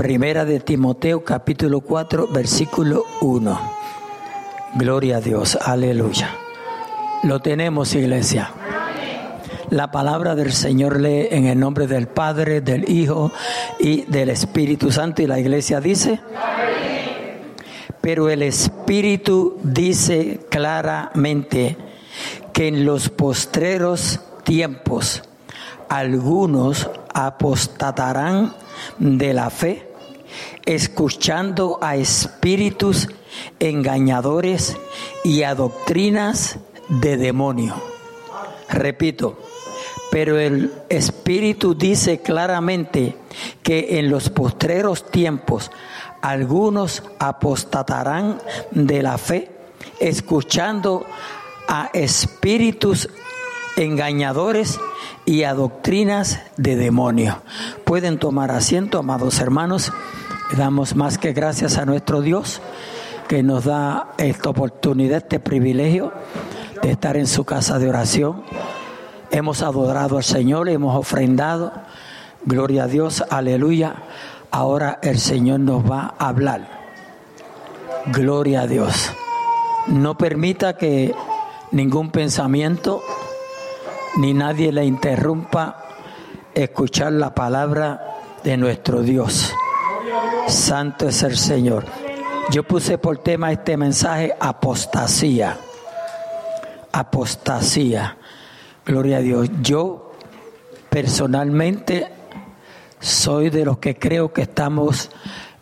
Primera de Timoteo capítulo 4 versículo 1. Gloria a Dios, aleluya. Lo tenemos, iglesia. La palabra del Señor lee en el nombre del Padre, del Hijo y del Espíritu Santo. Y la iglesia dice, pero el Espíritu dice claramente que en los postreros tiempos algunos apostatarán de la fe, escuchando a espíritus engañadores y a doctrinas de demonio. Repito, pero el Espíritu dice claramente que en los postreros tiempos algunos apostatarán de la fe, escuchando a espíritus engañadores y a doctrinas de demonio. Pueden tomar asiento, amados hermanos. Damos más que gracias a nuestro Dios que nos da esta oportunidad, este privilegio de estar en su casa de oración. Hemos adorado al Señor, hemos ofrendado. Gloria a Dios, aleluya. Ahora el Señor nos va a hablar. Gloria a Dios. No permita que ningún pensamiento ni nadie le interrumpa escuchar la palabra de nuestro Dios. Santo es el Señor. Yo puse por tema este mensaje apostasía. Apostasía. Gloria a Dios. Yo personalmente soy de los que creo que estamos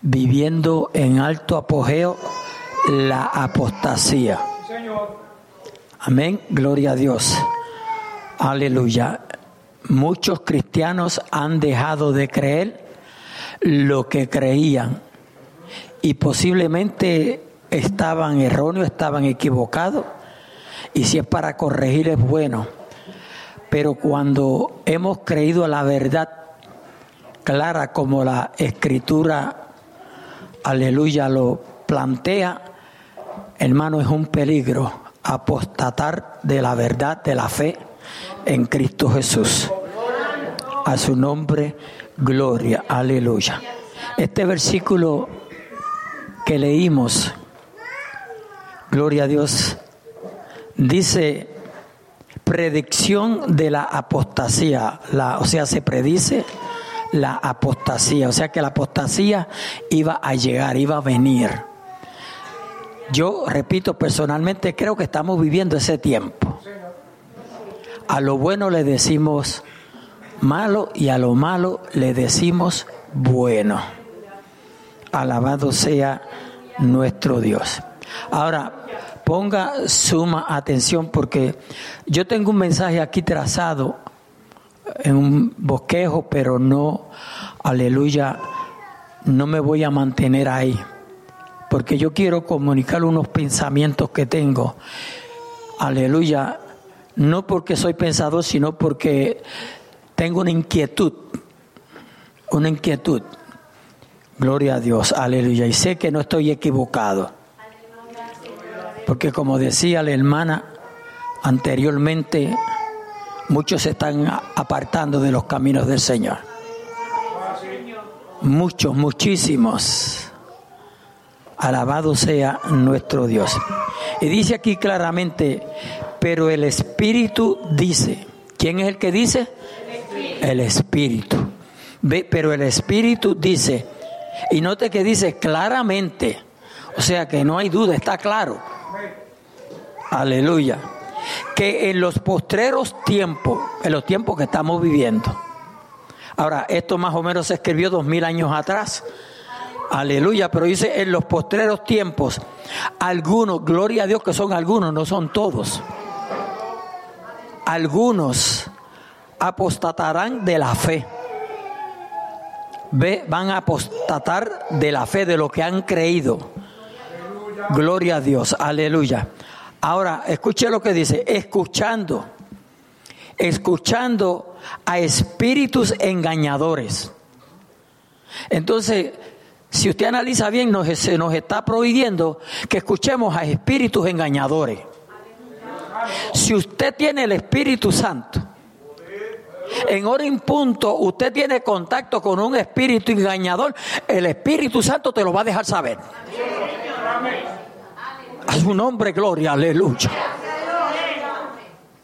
viviendo en alto apogeo la apostasía. Amén. Gloria a Dios. Aleluya. Muchos cristianos han dejado de creer lo que creían y posiblemente estaban erróneos, estaban equivocados y si es para corregir es bueno. Pero cuando hemos creído la verdad clara como la escritura, aleluya, lo plantea, hermano, es un peligro apostatar de la verdad, de la fe en Cristo Jesús. A su nombre, gloria, aleluya. Este versículo que leímos, gloria a Dios, dice predicción de la apostasía, o sea, se predice la apostasía, o sea que la apostasía iba a llegar, iba a venir. Yo repito personalmente, creo que estamos viviendo ese tiempo. A lo bueno le decimos malo y a lo malo le decimos bueno. Alabado sea nuestro Dios. Ahora, ponga suma atención porque yo tengo un mensaje aquí trazado en un bosquejo, pero no, aleluya, no me voy a mantener ahí, porque yo quiero comunicar unos pensamientos que tengo, aleluya, no porque soy pensador, sino porque tengo una inquietud, una inquietud. Gloria a Dios, aleluya. Y sé que no estoy equivocado. Porque como decía la hermana anteriormente, muchos se están apartando de los caminos del Señor. Muchos, muchísimos. Alabado sea nuestro Dios. Y dice aquí claramente, pero el Espíritu dice, ¿quién es el que dice? El Espíritu. Ve, pero el Espíritu dice, y note que dice claramente, o sea que no hay duda, está claro. Aleluya. Que en los postreros tiempos, en los tiempos que estamos viviendo, ahora esto más o menos se escribió dos mil años atrás, aleluya, pero dice en los postreros tiempos, algunos, gloria a Dios que son algunos, no son todos algunos apostatarán de la fe. Ve, van a apostatar de la fe, de lo que han creído. Gloria a Dios, aleluya. Ahora, escuche lo que dice, escuchando, escuchando a espíritus engañadores. Entonces, si usted analiza bien, nos, se nos está prohibiendo que escuchemos a espíritus engañadores. Si usted tiene el Espíritu Santo en hora en punto usted tiene contacto con un espíritu engañador, el Espíritu Santo te lo va a dejar saber. A su nombre, gloria, aleluya.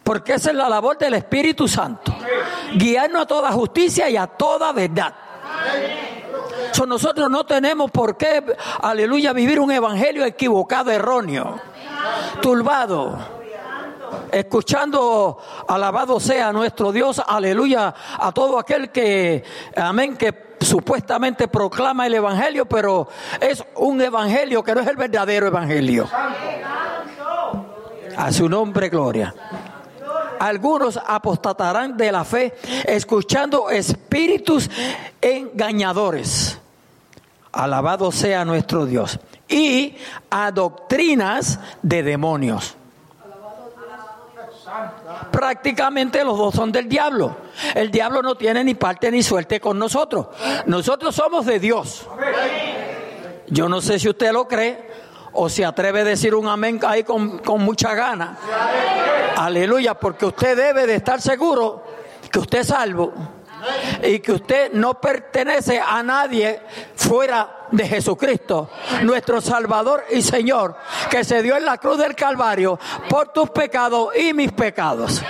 Porque esa es la labor del Espíritu Santo. Guiarnos a toda justicia y a toda verdad. nosotros no tenemos por qué, aleluya, vivir un evangelio equivocado, erróneo, turbado. Escuchando, alabado sea nuestro Dios, aleluya, a todo aquel que, amén, que supuestamente proclama el evangelio, pero es un evangelio que no es el verdadero evangelio. A su nombre, gloria. Algunos apostatarán de la fe escuchando espíritus engañadores. Alabado sea nuestro Dios. Y a doctrinas de demonios. Prácticamente los dos son del diablo. El diablo no tiene ni parte ni suerte con nosotros. Nosotros somos de Dios. Yo no sé si usted lo cree o se atreve a decir un amén ahí con, con mucha gana. Aleluya, porque usted debe de estar seguro que usted es salvo y que usted no pertenece a nadie fuera de Jesucristo, nuestro Salvador y Señor, que se dio en la cruz del Calvario por tus pecados y mis pecados.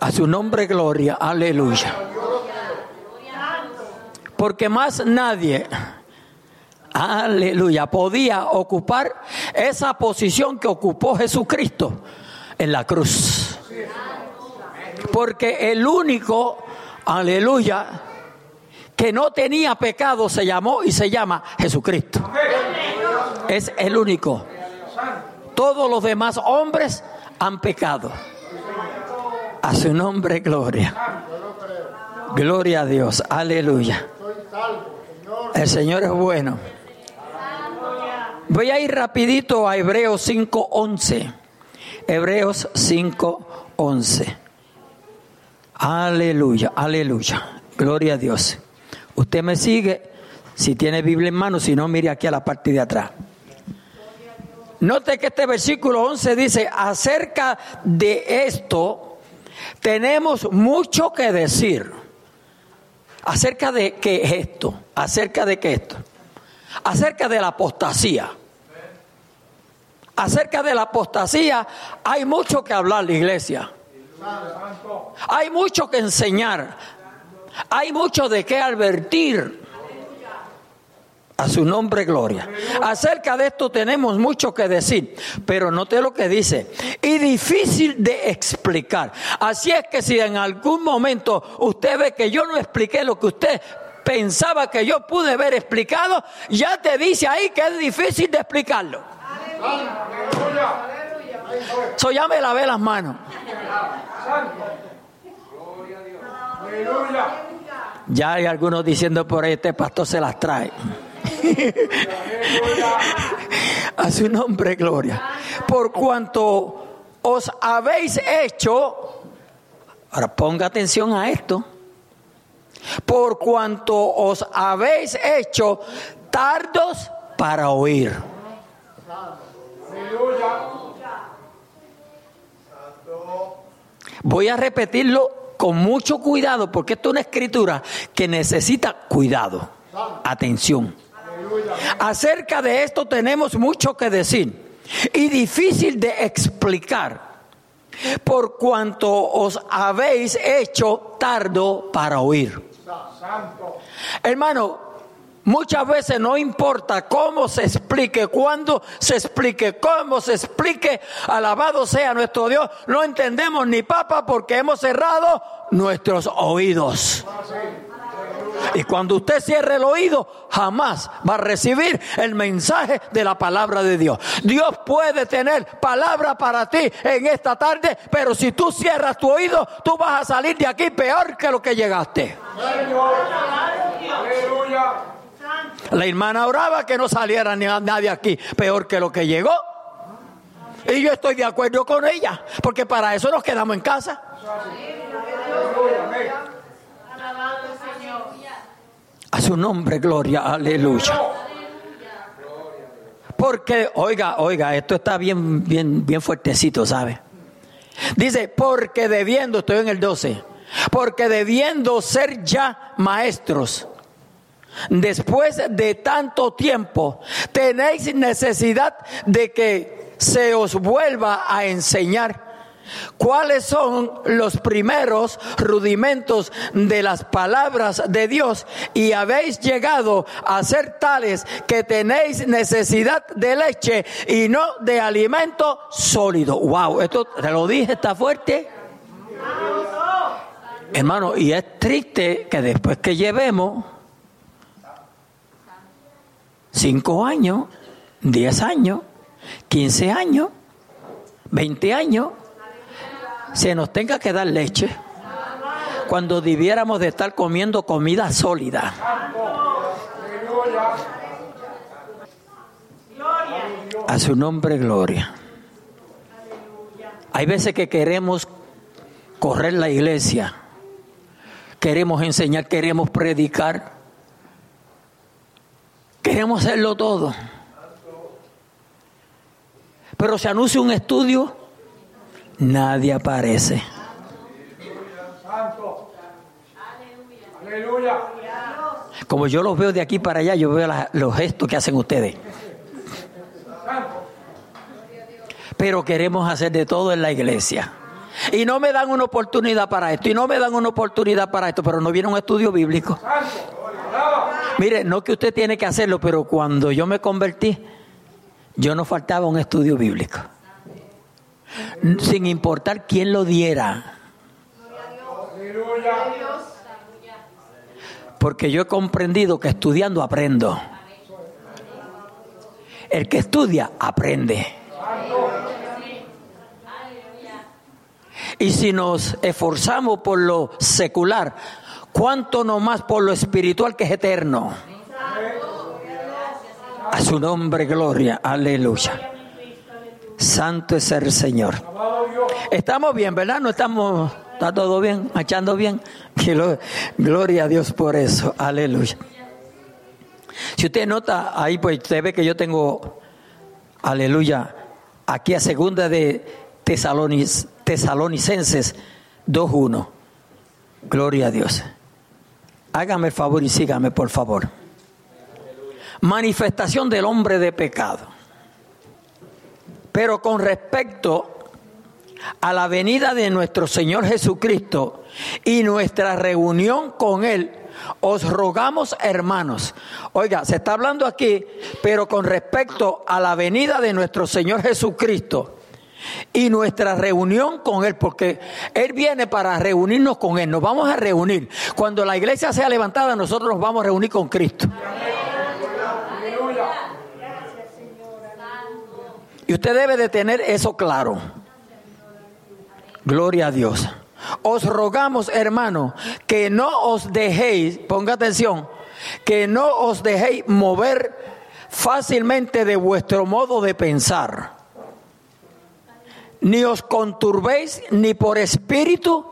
A su nombre gloria, aleluya. Porque más nadie, aleluya, podía ocupar esa posición que ocupó Jesucristo en la cruz. Porque el único, aleluya, que no tenía pecado se llamó y se llama Jesucristo. Es el único. Todos los demás hombres han pecado. A su nombre, gloria. Gloria a Dios. Aleluya. El Señor es bueno. Voy a ir rapidito a Hebreos 5.11. Hebreos 5.11. Aleluya, aleluya. Gloria a Dios. Usted me sigue. Si tiene Biblia en mano, si no, mire aquí a la parte de atrás. Note que este versículo 11 dice, acerca de esto tenemos mucho que decir. ¿Acerca de qué es esto? ¿Acerca de qué esto? Acerca de la apostasía. Acerca de la apostasía hay mucho que hablar la iglesia. Hay mucho que enseñar. Hay mucho de qué advertir. A su nombre, gloria. Acerca de esto tenemos mucho que decir, pero note lo que dice. Y difícil de explicar. Así es que si en algún momento usted ve que yo no expliqué lo que usted pensaba que yo pude haber explicado, ya te dice ahí que es difícil de explicarlo. So ya me lavé las manos. Ya hay algunos diciendo por ahí, este pastor se las trae. A su nombre, gloria. Por cuanto os habéis hecho, ahora ponga atención a esto, por cuanto os habéis hecho tardos para oír. Voy a repetirlo con mucho cuidado, porque esto es una escritura que necesita cuidado, atención. Acerca de esto tenemos mucho que decir y difícil de explicar, por cuanto os habéis hecho tardo para oír. Hermano, Muchas veces no importa cómo se explique, cuándo se explique, cómo se explique, alabado sea nuestro Dios, no entendemos ni papa porque hemos cerrado nuestros oídos. Y cuando usted cierre el oído, jamás va a recibir el mensaje de la palabra de Dios. Dios puede tener palabra para ti en esta tarde, pero si tú cierras tu oído, tú vas a salir de aquí peor que lo que llegaste. Aleluya. La hermana oraba que no saliera nadie aquí peor que lo que llegó. Y yo estoy de acuerdo con ella, porque para eso nos quedamos en casa. A su nombre, gloria, aleluya. Porque, oiga, oiga, esto está bien, bien, bien fuertecito, ¿sabe? Dice, porque debiendo, estoy en el 12, porque debiendo ser ya maestros, después de tanto tiempo, tenéis necesidad de que se os vuelva a enseñar ¿Cuáles son los primeros rudimentos de las palabras de Dios? Y habéis llegado a ser tales que tenéis necesidad de leche y no de alimento sólido. Wow, esto te lo dije, está fuerte. Hermano, y es triste que después que llevemos cinco años, diez años, quince años, veinte años, se nos tenga que dar leche cuando debiéramos de estar comiendo comida sólida. A su nombre, gloria. Hay veces que queremos correr la iglesia, queremos enseñar, queremos predicar, queremos hacerlo todo. Pero se anuncia un estudio nadie aparece. Como yo los veo de aquí para allá, yo veo los gestos que hacen ustedes. Pero queremos hacer de todo en la iglesia. Y no me dan una oportunidad para esto, y no me dan una oportunidad para esto, pero no viene un estudio bíblico. Mire, no que usted tiene que hacerlo, pero cuando yo me convertí, yo no faltaba un estudio bíblico sin importar quién lo diera. Porque yo he comprendido que estudiando aprendo. El que estudia aprende. Y si nos esforzamos por lo secular, ¿cuánto no más por lo espiritual que es eterno? A su nombre, gloria. Aleluya. Santo es el Señor. Estamos bien, ¿verdad? No estamos, está todo bien, echando bien. Gloria a Dios por eso. Aleluya. Si usted nota ahí, pues usted ve que yo tengo, aleluya, aquí a segunda de Tesalonicenses 2.1. Gloria a Dios. Hágame el favor y sígame, por favor. Manifestación del hombre de pecado. Pero con respecto a la venida de nuestro Señor Jesucristo y nuestra reunión con Él, os rogamos hermanos. Oiga, se está hablando aquí, pero con respecto a la venida de nuestro Señor Jesucristo y nuestra reunión con Él, porque Él viene para reunirnos con Él, nos vamos a reunir. Cuando la iglesia sea levantada, nosotros nos vamos a reunir con Cristo. Y usted debe de tener eso claro. Gloria a Dios. Os rogamos, hermano, que no os dejéis, ponga atención, que no os dejéis mover fácilmente de vuestro modo de pensar. Ni os conturbéis ni por espíritu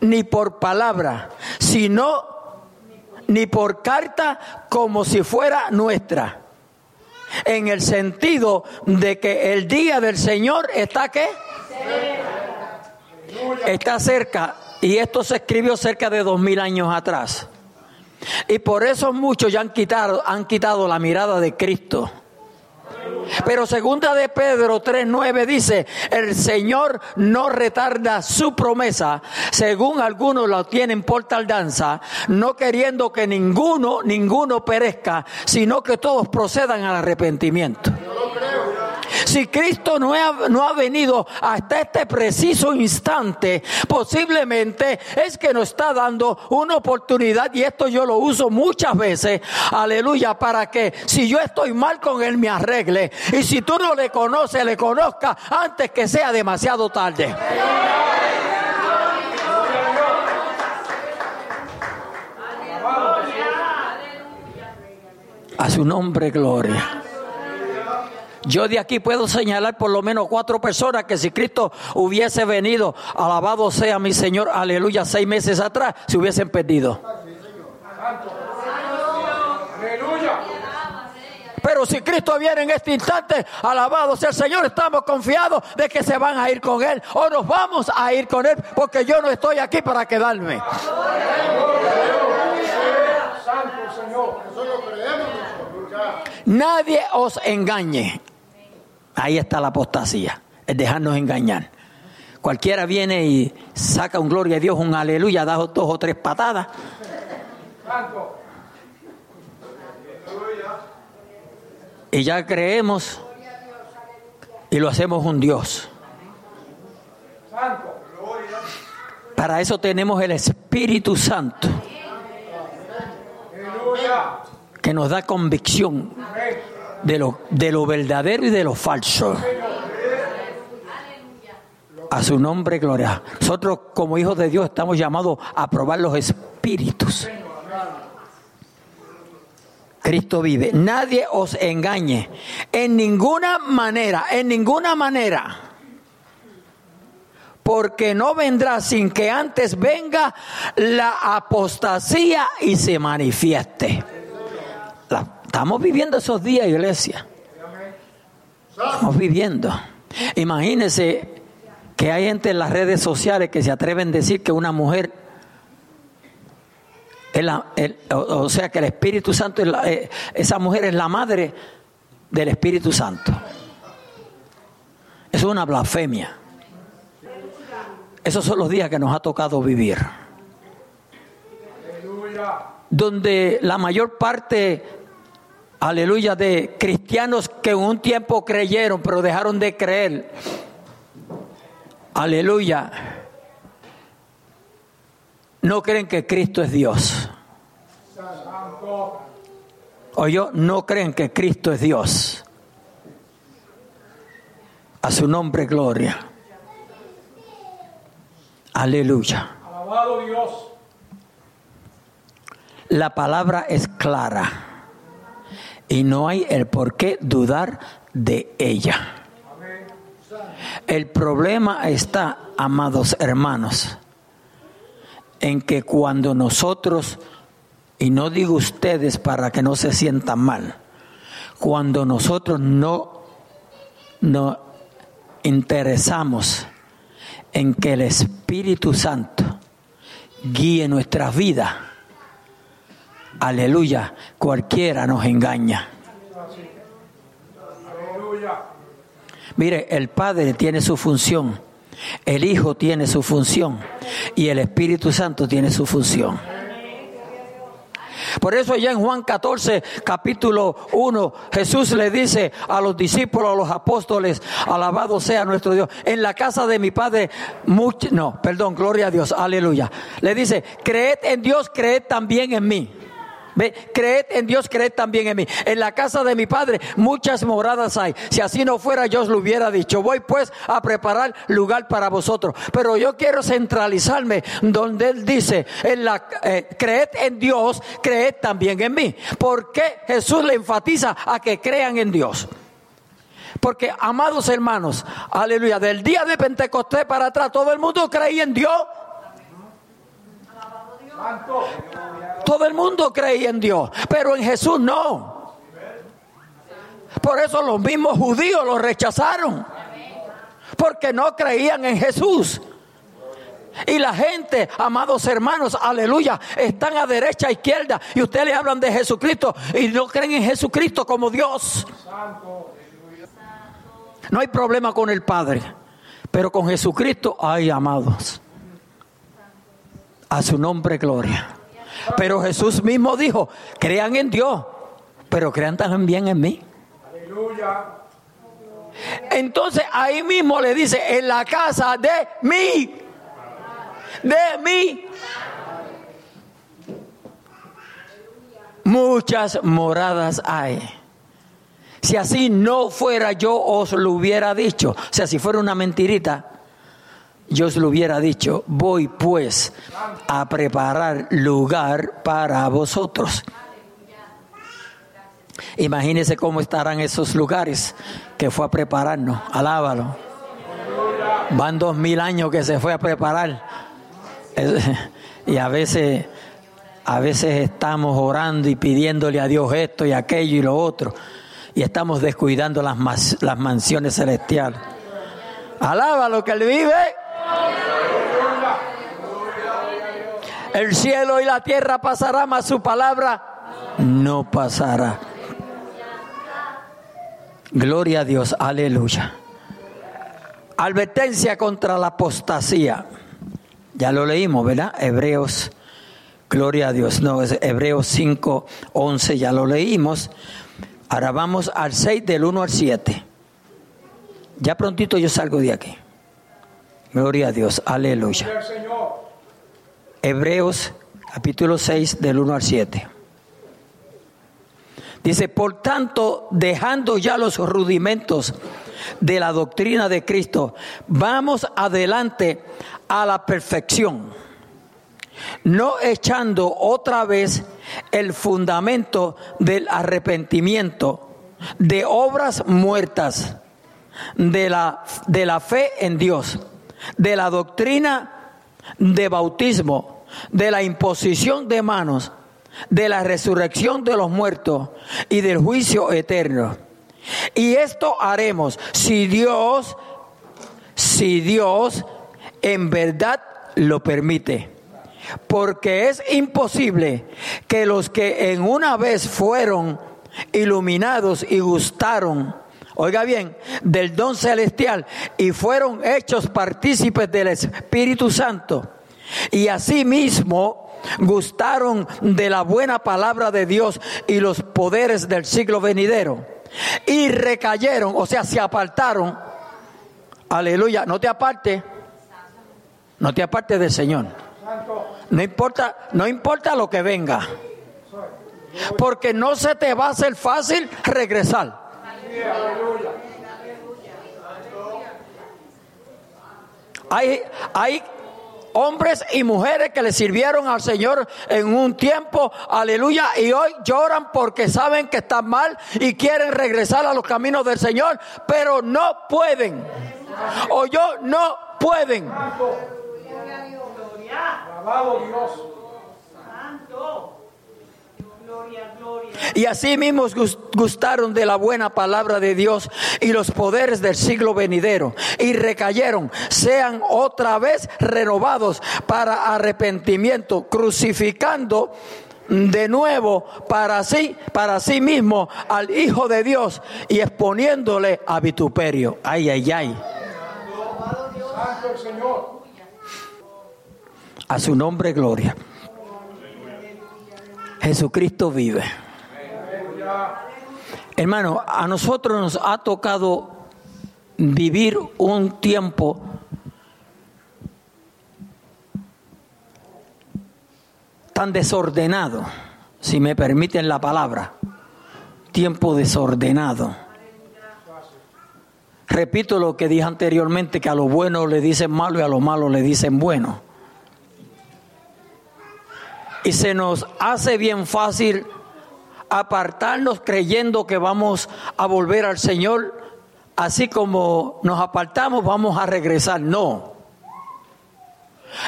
ni por palabra, sino ni por carta como si fuera nuestra en el sentido de que el día del Señor está qué? Está cerca. Y esto se escribió cerca de dos mil años atrás. Y por eso muchos ya han quitado, han quitado la mirada de Cristo. Pero segunda de Pedro 3.9 dice, el Señor no retarda su promesa, según algunos lo tienen por tardanza, no queriendo que ninguno, ninguno perezca, sino que todos procedan al arrepentimiento. Si Cristo no ha, no ha venido hasta este preciso instante, posiblemente es que nos está dando una oportunidad y esto yo lo uso muchas veces, aleluya, para que si yo estoy mal con Él me arregle y si tú no le conoces, le conozca antes que sea demasiado tarde. A su nombre, gloria. Yo de aquí puedo señalar por lo menos cuatro personas que si Cristo hubiese venido, alabado sea mi Señor, aleluya, seis meses atrás, se hubiesen perdido. Pero si Cristo viene en este instante, alabado sea el Señor, estamos confiados de que se van a ir con Él o nos vamos a ir con Él porque yo no estoy aquí para quedarme. Nadie os engañe. Ahí está la apostasía, es dejarnos engañar. Cualquiera viene y saca un gloria a Dios, un aleluya, da dos o tres patadas. Y ya creemos y lo hacemos un Dios. Para eso tenemos el Espíritu Santo que nos da convicción de lo, de lo verdadero y de lo falso. A su nombre, gloria. Nosotros como hijos de Dios estamos llamados a probar los espíritus. Cristo vive. Nadie os engañe. En ninguna manera, en ninguna manera. Porque no vendrá sin que antes venga la apostasía y se manifieste. Estamos viviendo esos días, iglesia. Estamos viviendo. Imagínense que hay gente en las redes sociales que se atreven a decir que una mujer, o, sea, que el Espíritu Santo, eh, esa mujer es la madre del Espíritu Santo. Eso es una blasfemia. Esos son los días que nos ha tocado vivir. Donde la mayor parte, aleluya, de cristianos que en un tiempo creyeron, pero dejaron de creer, aleluya, no creen que Cristo es Dios. O yo no creen que Cristo es Dios. A su nombre, gloria. Aleluya. Alabado Dios. La palabra es clara y no hay el por qué dudar de ella. El problema está, amados hermanos, en que cuando nosotros, y no digo ustedes para que no se sientan mal, cuando nosotros no nos interesamos en que el Espíritu Santo guíe nuestras vidas, aleluya, cualquiera nos engaña. Mire, el Padre tiene su función, el Hijo tiene su función y el Espíritu Santo tiene su función. Por eso ya en Juan 14, capítulo 1, Jesús le dice a los discípulos, a los apóstoles, alabado sea nuestro Dios, en la casa de mi Padre, no, perdón, gloria a Dios, aleluya. Le dice, creed en Dios, creed también en mí. Ve, creed en Dios, creed también en mí. En la casa de mi Padre muchas moradas hay. Si así no fuera, yo os lo hubiera dicho. Voy pues a preparar lugar para vosotros. Pero yo quiero centralizarme donde Él dice, en la, eh, creed en Dios, creed también en mí. ¿Por qué Jesús le enfatiza a que crean en Dios? Porque, amados hermanos, aleluya, del día de Pentecostés para atrás, todo el mundo creía en Dios. Todo el mundo creía en Dios, pero en Jesús no. Por eso los mismos judíos lo rechazaron, porque no creían en Jesús. Y la gente, amados hermanos, aleluya, están a derecha, a izquierda, y ustedes le hablan de Jesucristo y no creen en Jesucristo como Dios. No hay problema con el Padre, pero con Jesucristo hay amados. A su nombre, gloria. Pero Jesús mismo dijo, crean en Dios, pero crean también en mí. Aleluya. Entonces ahí mismo le dice, en la casa de mí, de mí. Muchas moradas hay. Si así no fuera, yo os lo hubiera dicho. O sea, si fuera una mentirita, yo os lo hubiera dicho, voy pues a preparar lugar para vosotros. Imagínense cómo estarán esos lugares que fue a prepararnos. Alábalo. Van dos mil años que se fue a preparar. Y a veces, a veces estamos orando y pidiéndole a Dios esto y aquello y lo otro. y estamos descuidando las, las mansiones celestiales. Alaba lo que él vive. El cielo y la tierra pasarán, mas su palabra no pasará. Gloria a Dios, aleluya. Advertencia contra la apostasía. Ya lo leímos, ¿verdad? Hebreos, gloria a Dios. No, es Hebreos 5, 11, ya lo leímos. Ahora vamos al 6 del 1 al 7. Ya prontito yo salgo de aquí. Gloria a Dios, aleluya. Hebreos capítulo 6 del 1 al 7. Dice, por tanto, dejando ya los rudimentos de la doctrina de Cristo, vamos adelante a la perfección, no echando otra vez el fundamento del arrepentimiento, de obras muertas, de la, de la fe en Dios, de la doctrina de bautismo, de la imposición de manos, de la resurrección de los muertos y del juicio eterno. Y esto haremos si Dios, si Dios en verdad lo permite. Porque es imposible que los que en una vez fueron iluminados y gustaron, oiga bien, del don celestial y fueron hechos partícipes del Espíritu Santo, y asimismo gustaron de la buena palabra de Dios y los poderes del siglo venidero. Y recayeron, o sea, se apartaron. Aleluya, no te aparte. No te aparte del Señor. No importa, no importa lo que venga. Porque no se te va a hacer fácil regresar. Hay, hay hombres y mujeres que le sirvieron al Señor en un tiempo, aleluya, y hoy lloran porque saben que están mal y quieren regresar a los caminos del Señor, pero no pueden. O yo no pueden. Dios. Santo. Y así mismos gustaron de la buena palabra de Dios y los poderes del siglo venidero y recayeron, sean otra vez renovados para arrepentimiento, crucificando de nuevo para sí, para sí mismo al Hijo de Dios y exponiéndole a vituperio. Ay, ay, ay. A su nombre, gloria. Jesucristo vive. Hermano, a nosotros nos ha tocado vivir un tiempo tan desordenado, si me permiten la palabra, tiempo desordenado. Repito lo que dije anteriormente, que a lo bueno le dicen malo y a lo malo le dicen bueno. Y se nos hace bien fácil apartarnos creyendo que vamos a volver al Señor. Así como nos apartamos, vamos a regresar. No.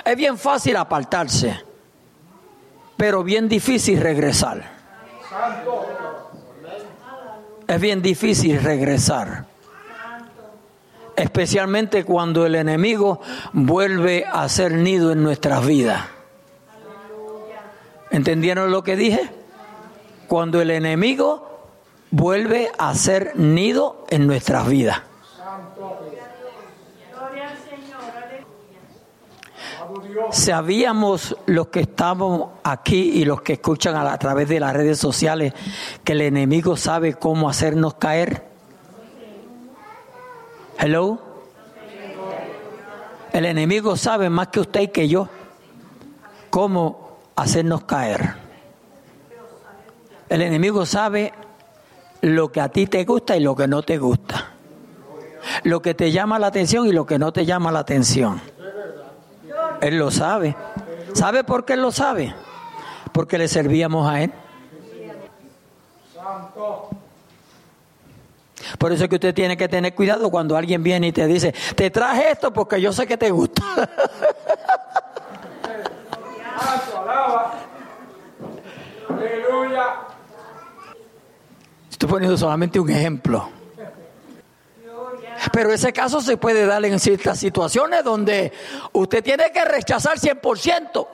Es bien fácil apartarse, pero bien difícil regresar. Es bien difícil regresar. Especialmente cuando el enemigo vuelve a hacer nido en nuestras vidas. ¿Entendieron lo que dije? Cuando el enemigo vuelve a hacer nido en nuestras vidas. Sabíamos los que estamos aquí y los que escuchan a, través de las redes sociales que el enemigo sabe cómo hacernos caer. Hello. El enemigo sabe más que usted y que yo cómo hacernos caer. El enemigo sabe lo que a ti te gusta y lo que no te gusta. Lo que te llama la atención y lo que no te llama la atención. Él lo sabe. ¿Sabe por qué él lo sabe? Porque le servíamos a él. Por eso es que usted tiene que tener cuidado cuando alguien viene y te dice, te traje esto porque yo sé que te gusta. Estoy poniendo solamente un ejemplo. Pero ese caso se puede dar en ciertas situaciones donde usted tiene que rechazar 100%.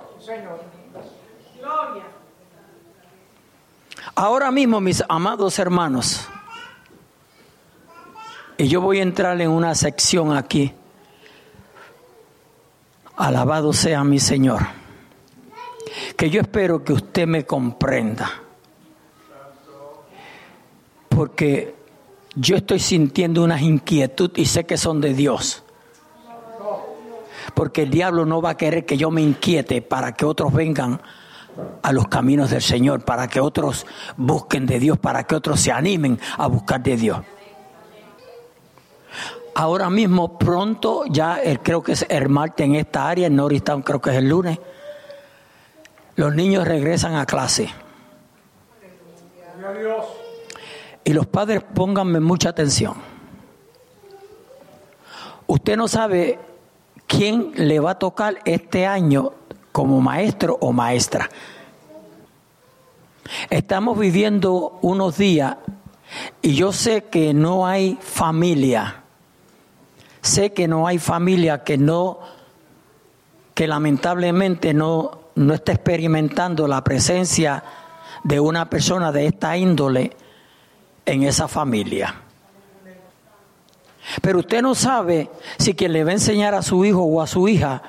Ahora mismo, mis amados hermanos, y yo voy a entrar en una sección aquí. Alabado sea mi Señor. Que yo espero que usted me comprenda. Porque yo estoy sintiendo unas inquietudes y sé que son de Dios. Porque el diablo no va a querer que yo me inquiete para que otros vengan a los caminos del Señor, para que otros busquen de Dios, para que otros se animen a buscar de Dios. Ahora mismo, pronto, ya creo que es el martes en esta área, en Norristown creo que es el lunes, los niños regresan a clase. Y los padres pónganme mucha atención. Usted no sabe quién le va a tocar este año como maestro o maestra. Estamos viviendo unos días y yo sé que no hay familia. Sé que no hay familia que no que lamentablemente no no está experimentando la presencia de una persona de esta índole en esa familia. Pero usted no sabe si quien le va a enseñar a su hijo o a su hija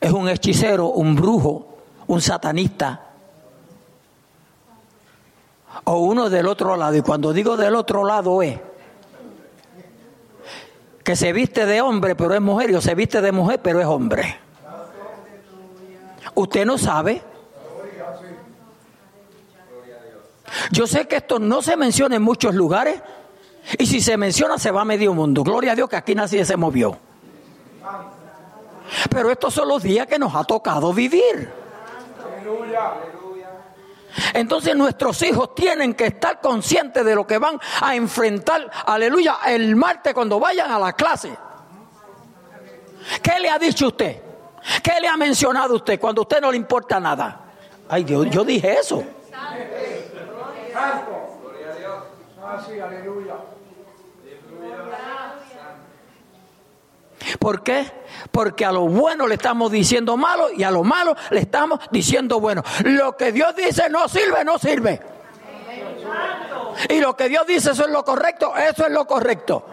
es un hechicero, un brujo, un satanista o uno del otro lado. Y cuando digo del otro lado es que se viste de hombre pero es mujer o se viste de mujer pero es hombre. Usted no sabe. Yo sé que esto no se menciona en muchos lugares y si se menciona se va a medio mundo. Gloria a Dios que aquí nadie se movió. Pero estos son los días que nos ha tocado vivir. Entonces nuestros hijos tienen que estar conscientes de lo que van a enfrentar, aleluya, el martes cuando vayan a la clase. ¿Qué le ha dicho usted? ¿Qué le ha mencionado usted cuando a usted no le importa nada? Ay Dios, yo dije eso. ¿Por qué? Porque a lo bueno le estamos diciendo malo y a lo malo le estamos diciendo bueno. Lo que Dios dice no sirve, no sirve. Y lo que Dios dice eso es lo correcto, eso es lo correcto.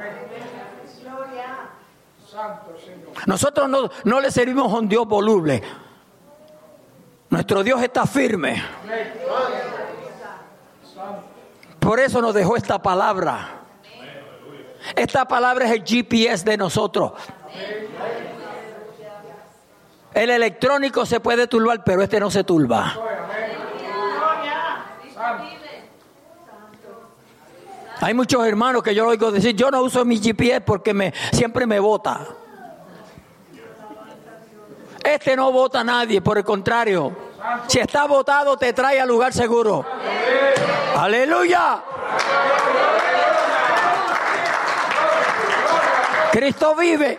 Nosotros no, no le servimos a un Dios voluble. Nuestro Dios está firme. Por eso nos dejó esta palabra. Esta palabra es el GPS de nosotros. El electrónico se puede turbar, pero este no se turba. Hay muchos hermanos que yo oigo decir, yo no uso mi GPS porque me, siempre me vota. Este no vota a nadie, por el contrario. Si está votado, te trae al lugar seguro. Aleluya. Cristo vive.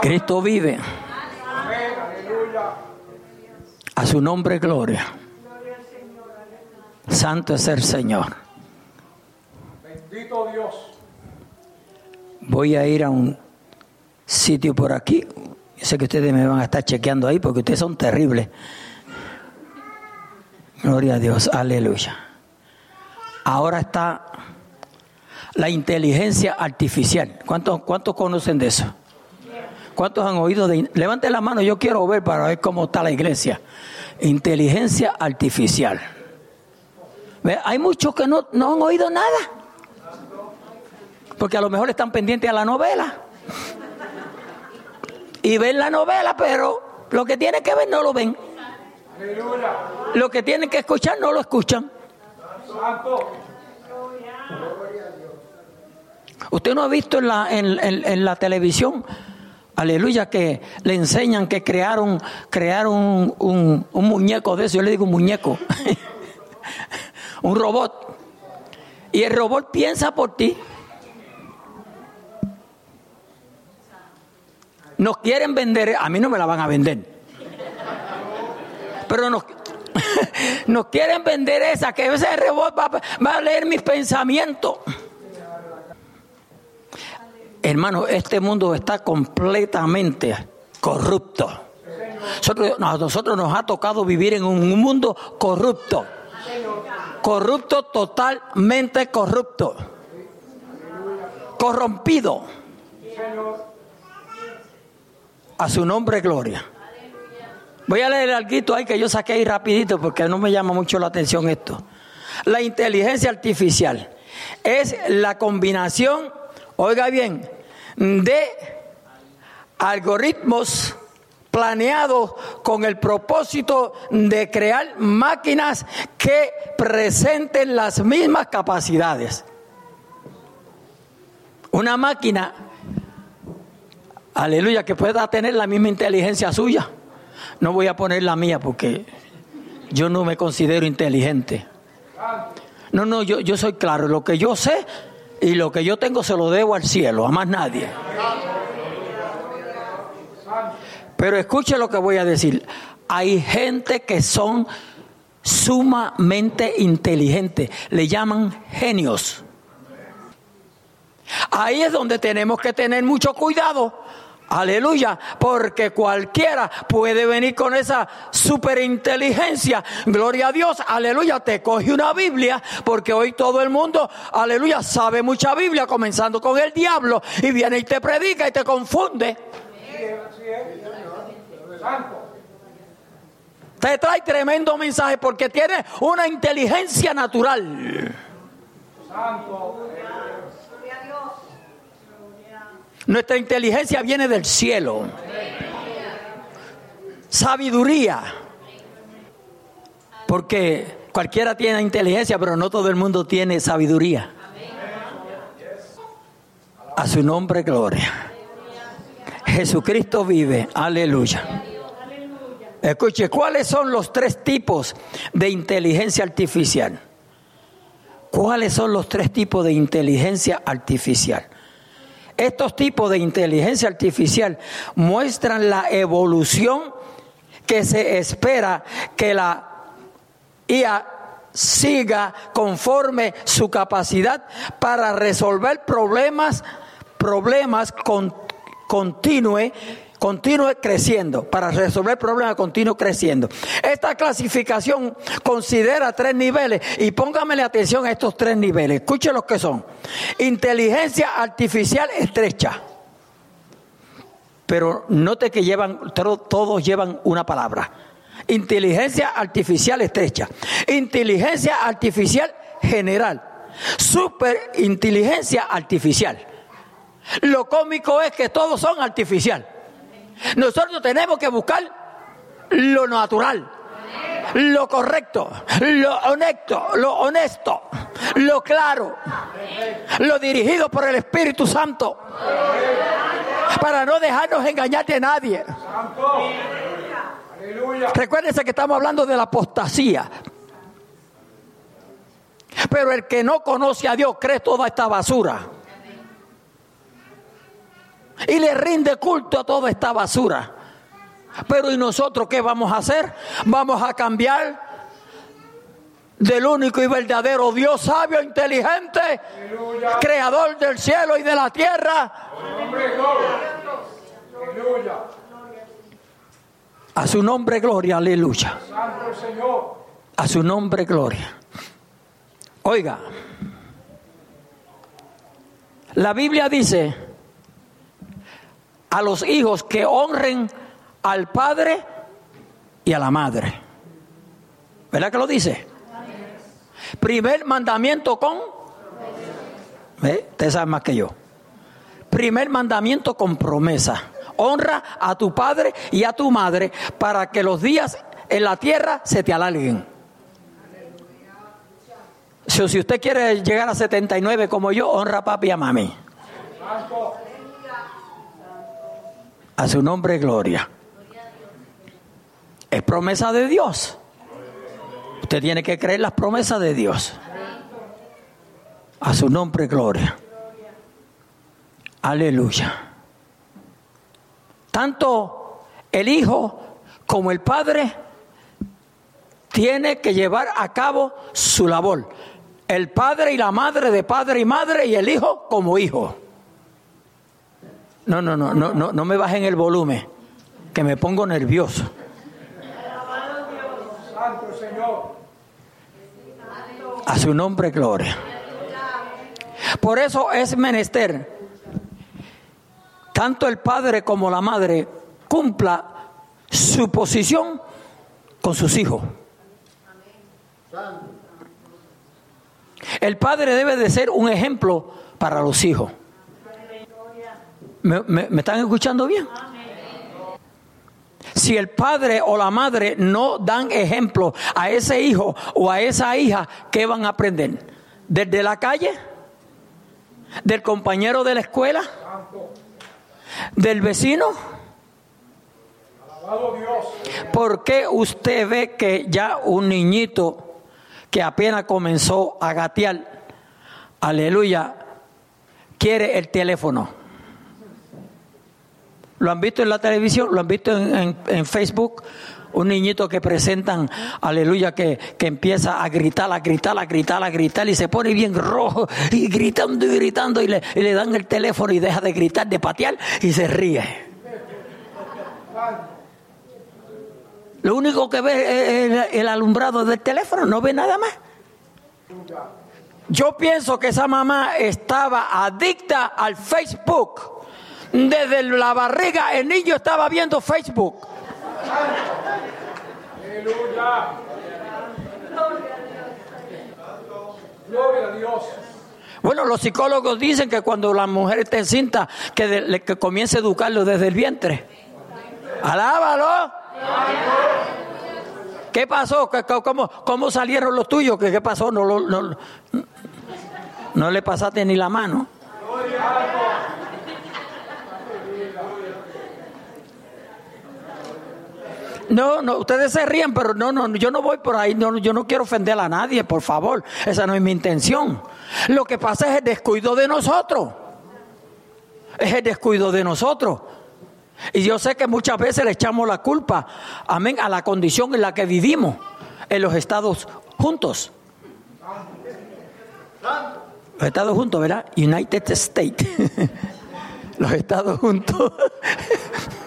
Cristo vive. A su nombre gloria. Santo es el Señor. Bendito Dios. Voy a ir a un sitio por aquí. sé que ustedes me van a estar chequeando ahí porque ustedes son terribles. Gloria a Dios, aleluya. Ahora está la inteligencia artificial. ¿Cuántos, cuántos conocen de eso? ¿Cuántos han oído de... Levante la mano, yo quiero ver para ver cómo está la iglesia. Inteligencia artificial. Hay muchos que no, no han oído nada. Porque a lo mejor están pendientes a la novela y ven la novela, pero lo que tienen que ver no lo ven. Lo que tienen que escuchar no lo escuchan. Usted no ha visto en la, en, la televisión, aleluya, que le enseñan que crearon, crearon un, un muñeco de eso, yo le digo un muñeco, un robot. Y el robot piensa por ti. Nos quieren vender, a mí no me la van a vender. Pero nos, quieren vender esa, que ese robot va, va a leer mis pensamientos. Hermano, este mundo está completamente corrupto. Nosotros, nosotros nos ha tocado vivir en un mundo corrupto. Corrupto, totalmente corrupto. Corrompido. A su nombre, gloria. Voy a leer algo ahí que yo saqué ahí rapidito porque no me llama mucho la atención esto. La inteligencia artificial es la combinación, oiga bien, de algoritmos planeados con el propósito de crear máquinas que presenten las mismas capacidades. Una máquina, aleluya, que pueda tener la misma inteligencia suya. No voy a poner la mía porque yo no me considero inteligente. No, no, yo, yo soy claro. Lo que yo sé y lo que yo tengo se lo debo al cielo, a más nadie. Pero escuche lo que voy a decir. Hay gente que son sumamente inteligentes. Le llaman genios. Ahí es donde tenemos que tener mucho cuidado Aleluya, porque cualquiera puede venir con esa superinteligencia. Gloria a Dios, aleluya, te coge una Biblia, porque hoy todo el mundo, aleluya, sabe mucha Biblia, comenzando con el diablo, y viene y te predica y te confunde. Te trae tremendo mensaje porque tiene una inteligencia natural. Santo. Nuestra inteligencia viene del cielo. Sabiduría. Porque cualquiera tiene inteligencia, pero no todo el mundo tiene sabiduría. A su nombre, gloria. Jesucristo vive. Aleluya. Escuche, ¿cuáles son los tres tipos de inteligencia artificial? ¿Cuáles son los tres tipos de inteligencia artificial? Estos tipos de inteligencia artificial muestran la evolución que se espera que la IA siga conforme su capacidad para resolver problemas, problemas con, continúe creciendo, para resolver problemas continúe creciendo. Esta clasificación considera tres niveles y póngamele atención a estos tres niveles. Escuche los que son. Inteligencia artificial estrecha. Pero note que llevan, todos llevan una palabra. Inteligencia artificial estrecha. Inteligencia artificial general. Superinteligencia artificial. Lo cómico es que todos son artificial. Nosotros tenemos que buscar lo natural, lo correcto, lo honesto, lo honesto, lo claro, lo dirigido por el Espíritu Santo, para no dejarnos engañar de nadie. Recuérdense que estamos hablando de la apostasía. Pero el que no conoce a Dios cree toda esta basura y le rinde culto a toda esta basura. Pero ¿y nosotros qué vamos a hacer? Vamos a cambiar del único y verdadero Dios sabio, inteligente, creador del cielo y de la tierra. A su nombre gloria, aleluya. A su nombre gloria. Oiga, la Biblia dice a los hijos que honren al padre y a la madre. ¿Verdad que lo dice? Primer mandamiento con... ¿Eh? Usted sabe más que yo. Primer mandamiento con promesa. Honra a tu padre y a tu madre para que los días en la tierra se te alarguen. Si, si usted quiere llegar a 79 como yo, honra a papi y a mami. A su nombre, gloria. Es promesa de Dios. Usted tiene que creer las promesas de Dios. A su nombre, gloria. Aleluya. Tanto el Hijo como el Padre tiene que llevar a cabo su labor. El padre y la madre de padre y madre y el hijo como hijo. No, no, no, no, no, no me bajen el volumen, que me pongo nervioso. A su nombre, gloria. Por eso es menester, tanto el padre como la madre cumpla su posición con sus hijos. El padre debe de ser un ejemplo para los hijos. ¿Me, están escuchando bien? Si el padre o la madre no dan ejemplo a ese hijo o a esa hija, ¿qué van a aprender? ¿Desde la calle? ¿Del compañero de la escuela? ¿Del vecino? ¿Por qué usted ve que ya un niñito que apenas comenzó a gatear, aleluya, quiere el teléfono? ¿Lo han visto en la televisión? ¿Lo han visto en, Facebook? Un niñito que presentan, aleluya, que, que, empieza a gritar, a gritar, a gritar, a gritar y se pone bien rojo y gritando y gritando y le, y le dan el teléfono y deja de gritar, de patear y se ríe. Lo único que ve es el alumbrado del teléfono, no ve nada más. Yo pienso que esa mamá estaba adicta al Facebook. Desde la barriga el niño estaba viendo Facebook. Gloria a Dios. Bueno, los psicólogos dicen que cuando la mujer está encinta, que, que comience a educarlo desde el vientre. Alábalo. ¿Qué pasó? ¿Cómo, cómo salieron los tuyos? ¿Qué, qué pasó? No, no, no le pasaste ni la mano. No, no, ustedes se ríen, pero no, no, yo no voy por ahí, no, yo no quiero ofender a nadie, por favor, esa no es mi intención. Lo que pasa es el descuido de nosotros, es el descuido de nosotros. Y yo sé que muchas veces le echamos la culpa, amén, a la condición en la que vivimos en los Estados juntos. Los Estados juntos, ¿verdad? United States. los Estados juntos.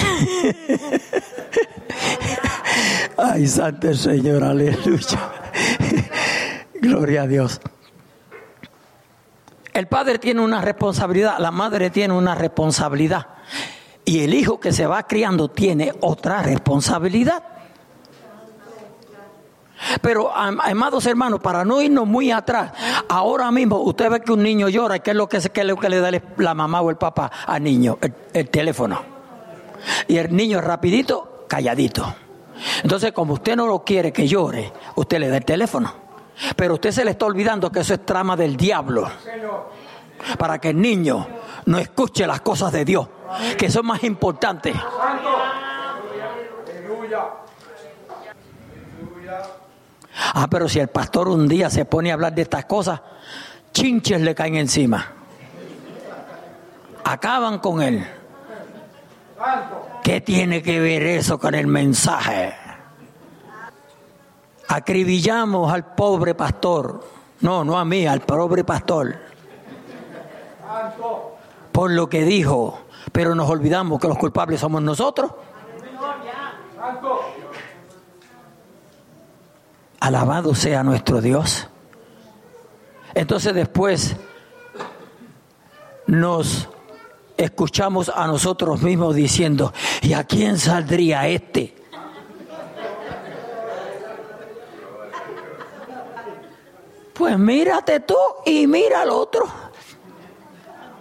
Ay, Santo Señor, aleluya. Gloria a Dios. El padre tiene una responsabilidad, la madre tiene una responsabilidad y el hijo que se va criando tiene otra responsabilidad. Pero, amados hermanos, para no irnos muy atrás, ahora mismo usted ve que un niño llora, ¿qué es lo que, es lo que le da la mamá o el papá al niño? El, teléfono. Y el niño rapidito, calladito. Entonces, como usted no lo quiere que llore, usted le da el teléfono. Pero usted se le está olvidando que eso es trama del diablo. Para que el niño no escuche las cosas de Dios, que son más importantes. Ah, pero si el pastor un día se pone a hablar de estas cosas, chinches le caen encima. Acaban con él. ¿Qué tiene que ver eso con el mensaje? acribillamos al pobre pastor. No, no a mí, al pobre pastor. Por lo que dijo, pero nos olvidamos que los culpables somos nosotros. Alabado sea nuestro Dios. Entonces después nos escuchamos a nosotros mismos diciendo, ¿y a quién saldría este? Pues mírate tú y mira al otro.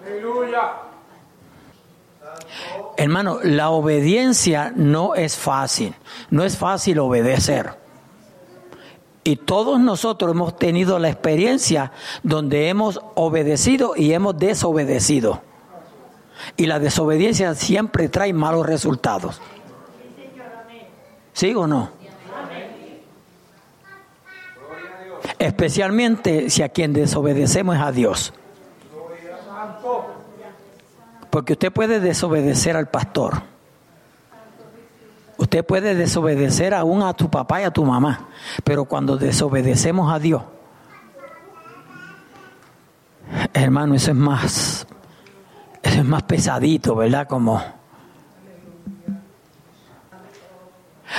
Aleluya. Hermano, la obediencia no es fácil, no es fácil obedecer. Y todos nosotros hemos tenido la experiencia donde hemos obedecido y hemos desobedecido. Y la desobediencia siempre trae malos resultados. ¿Sí o no? Especialmente si a quien desobedecemos es a Dios. Porque usted puede desobedecer al pastor. Usted puede desobedecer aún a tu papá y a tu mamá, pero cuando desobedecemos a Dios, hermano, eso es más, es más pesadito, ¿verdad? Como.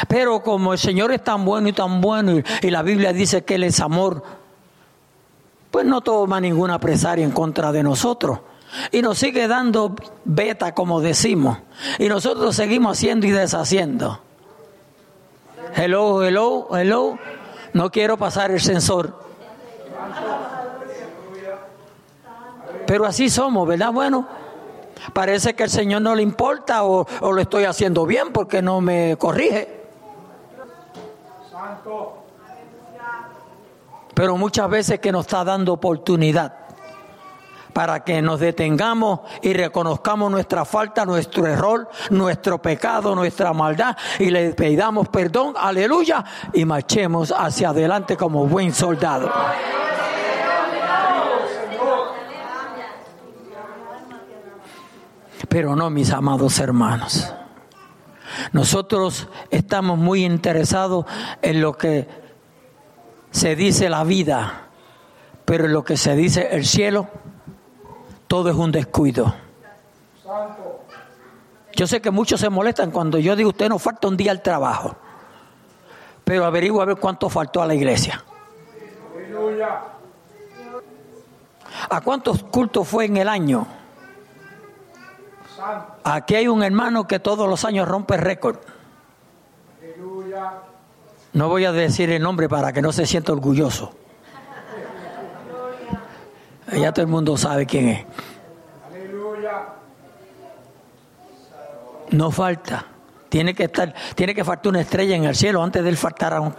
Pero como el Señor es tan bueno y tan bueno, y, y la Biblia dice que Él es amor, pues no toma ninguna presaria en contra de nosotros. Y nos sigue dando beta, como decimos. Y nosotros seguimos haciendo y deshaciendo. Hello, hello, hello. No quiero pasar el sensor. Pero así somos, ¿verdad? Bueno, parece que el Señor no le importa o, o lo estoy haciendo bien porque no me corrige. Pero muchas veces que nos está dando oportunidad para que nos detengamos y reconozcamos nuestra falta, nuestro error, nuestro pecado, nuestra maldad y le pedamos perdón, aleluya, y marchemos hacia adelante como buen soldado. Pero no, mis amados hermanos. Nosotros estamos muy interesados en lo que se dice la vida, pero en lo que se dice el cielo, todo es un descuido. Yo sé que muchos se molestan cuando yo digo, usted nos falta un día al trabajo, pero averigua a ver cuánto faltó a la iglesia. ¿A cuántos cultos fue en el año? Aquí hay un hermano que todos los años rompe récord. No voy a decir el nombre para que no se sienta orgulloso. Ya todo el mundo sabe quién es. No falta. Tiene que estar, tiene que faltar una estrella en el cielo antes de él faltar a un.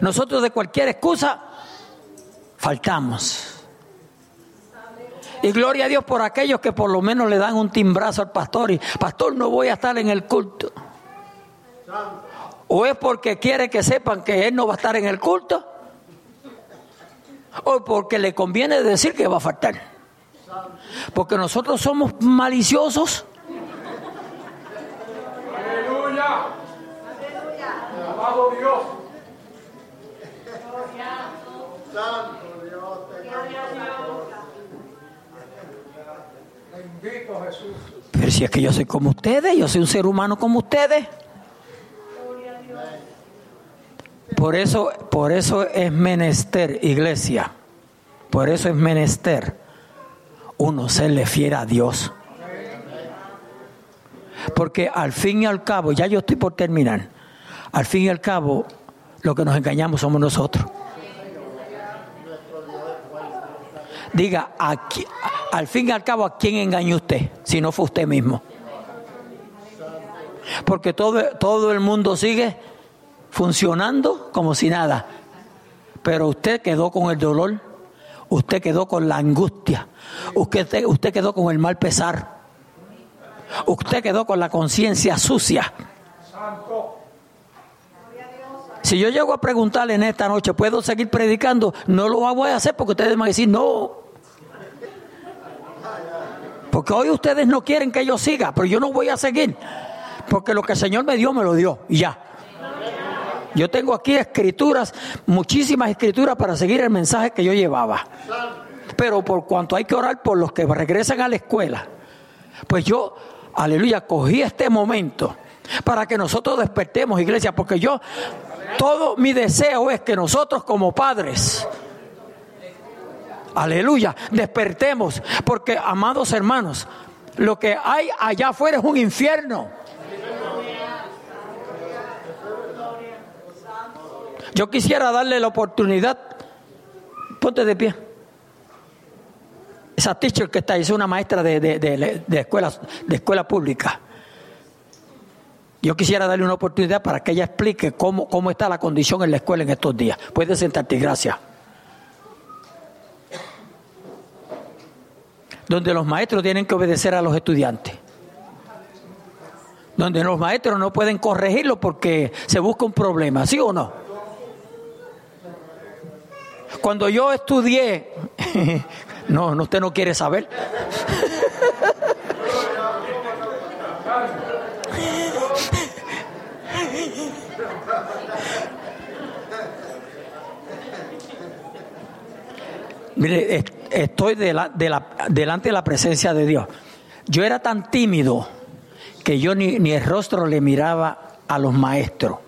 Nosotros de cualquier excusa faltamos. Y gloria a Dios por aquellos que por lo menos le dan un timbrazo al pastor y, pastor, no voy a estar en el culto. O es porque quiere que sepan que él no va a estar en el culto. O porque le conviene decir que va a faltar. Porque nosotros somos maliciosos. Aleluya. Alabado Dios. Pero si es que yo soy como ustedes, yo soy un ser humano como ustedes. Por eso, por eso es menester, iglesia. Por eso es menester uno serle fiel a Dios. Porque al fin y al cabo, ya yo estoy por terminar, al fin y al cabo, lo que nos engañamos somos nosotros. Diga, aquí, al fin y al cabo, ¿a quién engañó usted? Si no fue usted mismo. Porque todo, todo el mundo sigue funcionando como si nada. Pero usted quedó con el dolor, usted quedó con la angustia, usted, usted quedó con el mal pesar, usted quedó con la conciencia sucia. Si yo llego a preguntarle en esta noche, ¿puedo seguir predicando? No lo voy a hacer porque ustedes me van a decir, no, porque hoy ustedes no quieren que yo siga, pero yo no voy a seguir. Porque lo que el Señor me dio, me lo dio. Y ya. Yo tengo aquí escrituras, muchísimas escrituras para seguir el mensaje que yo llevaba. Pero por cuanto hay que orar por los que regresan a la escuela, pues yo, aleluya, cogí este momento para que nosotros despertemos, iglesia, porque yo, todo mi deseo es que nosotros como padres, Aleluya, despertemos, porque amados hermanos, lo que hay allá afuera es un infierno. Yo quisiera darle la oportunidad, ponte de pie. Esa teacher que está ahí es una maestra de, de, de, de, escuela, de escuela pública. Yo quisiera darle una oportunidad para que ella explique cómo, cómo está la condición en la escuela en estos días. Puedes sentarte, gracias. Donde los maestros tienen que obedecer a los estudiantes. Donde los maestros no pueden corregirlo porque se busca un problema, ¿sí o no? Cuando yo estudié, no, usted no quiere saber. Mire, estoy delante de la presencia de Dios. Yo era tan tímido que yo ni, ni el rostro le miraba a los maestros.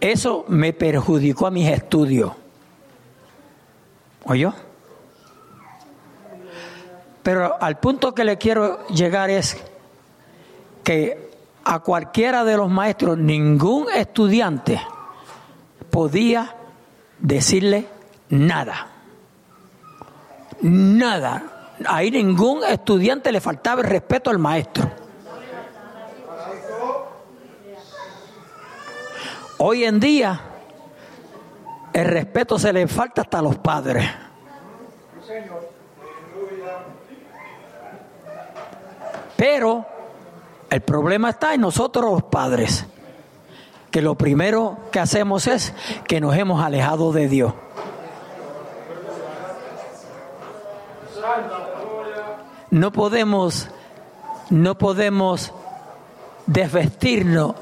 Eso me perjudicó a mis estudios. ¿Oyó? Pero al punto que le quiero llegar es que a cualquiera de los maestros, ningún estudiante podía decirle nada. Nada. Ahí ningún estudiante le faltaba el respeto al maestro. Hoy en día el respeto se le falta hasta a los padres. Pero el problema está en nosotros los padres, que lo primero que hacemos es que nos hemos alejado de Dios. No podemos, no podemos desvestirnos.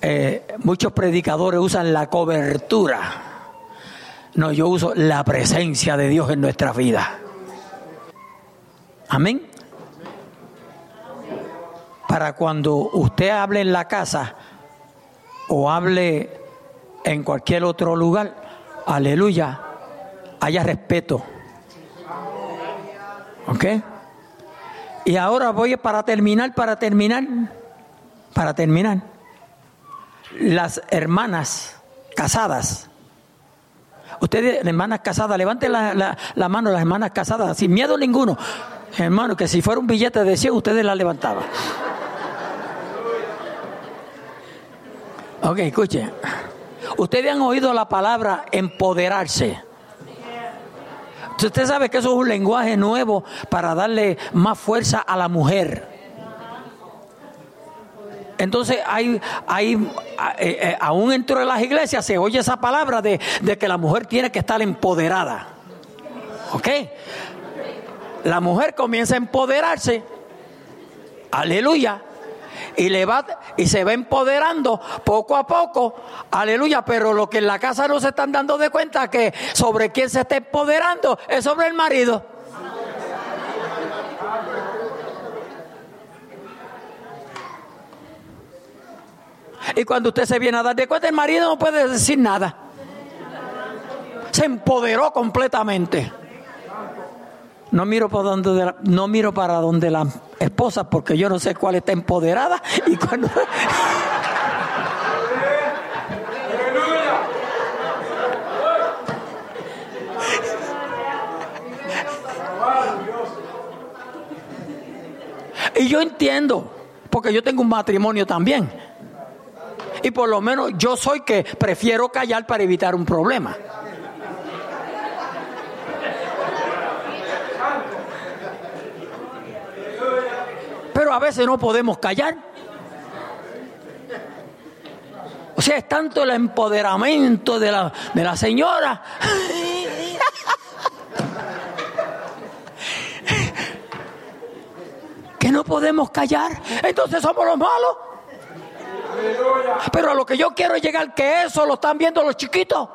Eh, muchos predicadores usan la cobertura. No, yo uso la presencia de Dios en nuestra vida. Amén. Para cuando usted hable en la casa o hable en cualquier otro lugar, aleluya, haya respeto. ¿Ok? Y ahora voy para terminar, para terminar, para terminar. Las hermanas casadas. Ustedes, hermanas casadas, levanten la, la, mano las hermanas casadas, sin miedo ninguno. Hermano, que si fuera un billete de 100, ustedes la levantaban. Ok, escuchen. Ustedes han oído la palabra empoderarse. Usted sabe que eso es un lenguaje nuevo para darle más fuerza a la mujer. Entonces hay, hay eh, eh, aún dentro de las iglesias se oye esa palabra de, de que la mujer tiene que estar empoderada. ¿Ok? La mujer comienza a empoderarse. Aleluya y, le va, y se va empoderando poco a poco, aleluya, pero lo que en la casa no se están dando de cuenta que sobre quién se está empoderando es sobre el marido. Y cuando usted se viene a dar de cuenta, el marido no puede decir nada. Se empoderó completamente. No miro para donde no miro para donde la esposa porque yo no sé cuál está empoderada y cuando Y yo entiendo, porque yo tengo un matrimonio también. Y por lo menos yo soy que prefiero callar para evitar un problema. A veces no podemos callar. O sea, es tanto el empoderamiento de la, de la señora. que no podemos callar. Entonces somos los malos. Pero a lo que yo quiero llegar, que eso lo están viendo los chiquitos.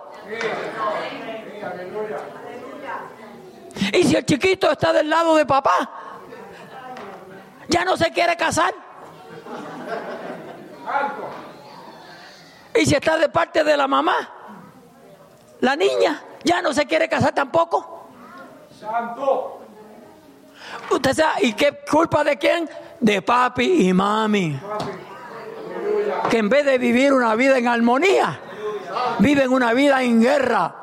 Y si el chiquito está del lado de papá, ya no se quiere casar. Y si está de parte de la mamá, la niña ya no se quiere casar tampoco. Santo. Usted sabe, ¿y qué culpa de quién? De papi y mami. Que en vez de vivir una vida en armonía, viven una vida en guerra.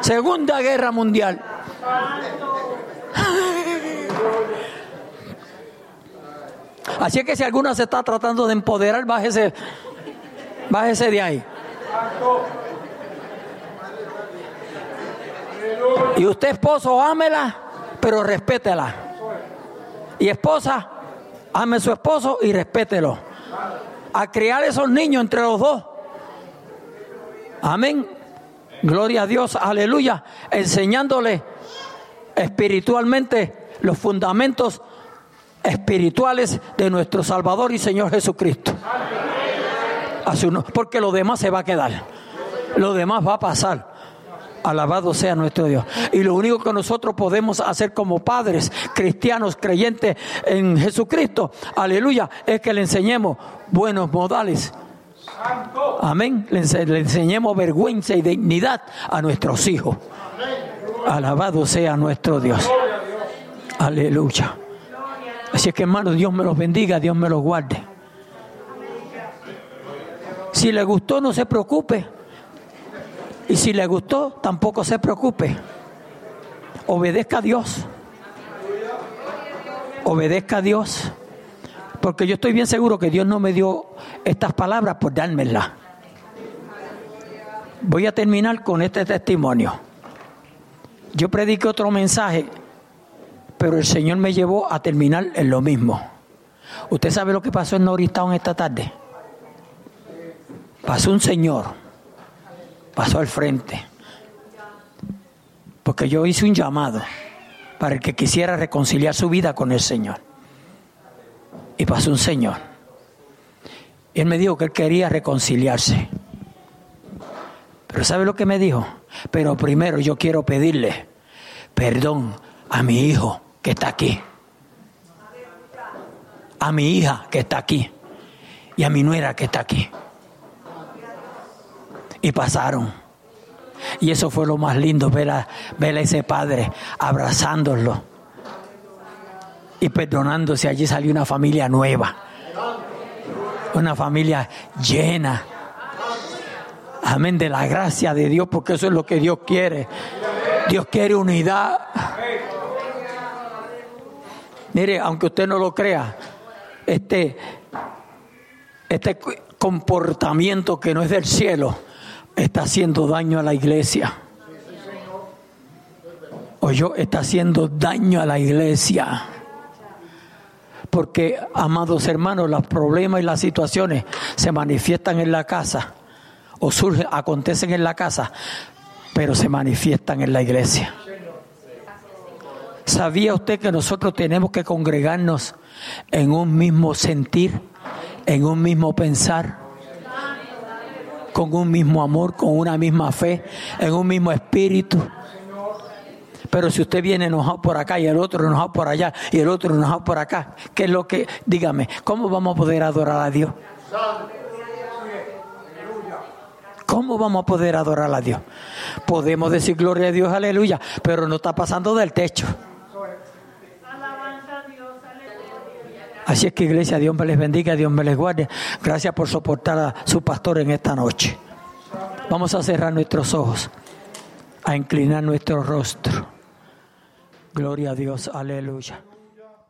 Segunda guerra mundial. Así que si alguno se está tratando de empoderar, bájese, bájese de ahí. Y usted esposo, ámela, pero respétela. Y esposa, ame a su esposo y respételo. A criar esos niños entre los dos. Amén. Gloria a Dios, aleluya. Enseñándole espiritualmente los fundamentos espirituales de nuestro Salvador y Señor Jesucristo. Porque lo demás se va a quedar. Lo demás va a pasar. Alabado sea nuestro Dios. Y lo único que nosotros podemos hacer como padres cristianos creyentes en Jesucristo, aleluya, es que le enseñemos buenos modales. Amén. Le, enseñemos vergüenza y dignidad a nuestros hijos. Alabado sea nuestro Dios. Aleluya. Así es que hermano, Dios me los bendiga, Dios me los guarde. Si le gustó, no se preocupe. Y si le gustó, tampoco se preocupe. Obedezca a Dios. Obedezca a Dios. Porque yo estoy bien seguro que Dios no me dio estas palabras por dármelas. Voy a terminar con este testimonio. Yo prediqué otro mensaje, pero el Señor me llevó a terminar en lo mismo. ¿Usted sabe lo que pasó en Norristown esta tarde? Pasó un señor pasó al frente. Porque yo hice un llamado para el que quisiera reconciliar su vida con el Señor. Y pasó un señor. Y él me dijo que él quería reconciliarse. Pero ¿sabe lo que me dijo? Pero primero yo quiero pedirle perdón a mi hijo que está aquí. A mi hija que está aquí. Y a mi nuera que está aquí. Y pasaron. Y eso fue lo más lindo, ver a, a ese padre abrazándolo y perdonándose. Allí salió una familia nueva, una familia llena. Amén, de la gracia de Dios, porque eso es lo que Dios quiere. Dios quiere unidad. Mire, aunque usted no lo crea, este, este comportamiento que no es del cielo, está haciendo daño a la iglesia. O yo está haciendo daño a la iglesia. Porque, amados hermanos, los problemas y las situaciones se manifiestan en la casa o surgen, acontecen en la casa, pero se manifiestan en la iglesia. ¿Sabía usted que nosotros tenemos que congregarnos en un mismo sentir, en un mismo pensar? con un mismo amor, con una misma fe, en un mismo espíritu. Pero si usted viene enojado por acá y el otro enojado por allá y el otro enojado por acá, ¿qué es lo que, dígame, cómo vamos a poder adorar a Dios? ¿Cómo vamos a poder adorar a Dios? Podemos decir gloria a Dios, aleluya, pero no está pasando del techo. Así es que iglesia, Dios me les bendiga, Dios me les guarde. Gracias por soportar a su pastor en esta noche. Vamos a cerrar nuestros ojos, a inclinar nuestro rostro. Gloria a Dios, aleluya.